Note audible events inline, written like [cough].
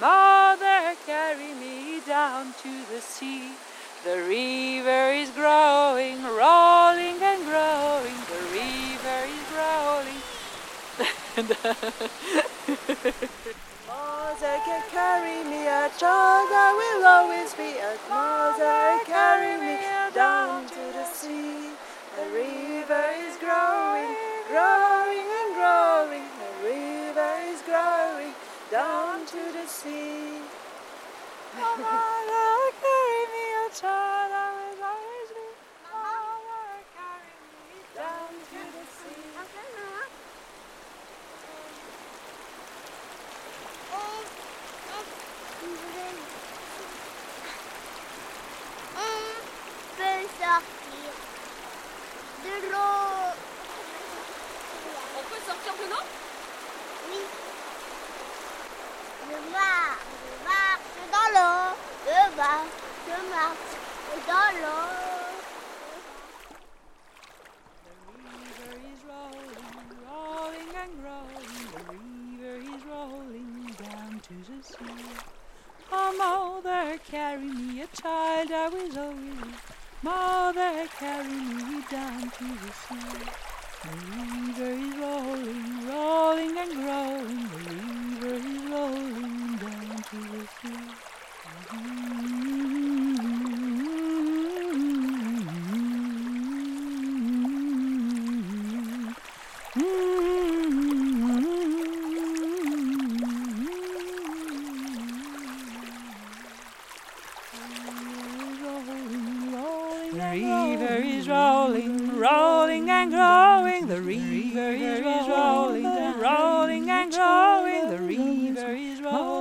Mother, carry me down to the sea. The river is growing, rolling and growing. The river is growing. [laughs] Uh, mother can carry me, a child I will always be. A mother carry me down down to the sea. Mother, carry me, a child I will always be. Mother, carry me down to the sea. On peut sortir de l'eau. On peut sortir de l'eau carry me, a child I was always. Mother, carry me down to the sea. The river is rolling, rolling and growing. The river is rolling down to the The river is rolling, rolling and growing. The river is rolling, rolling and growing. The river is rolling.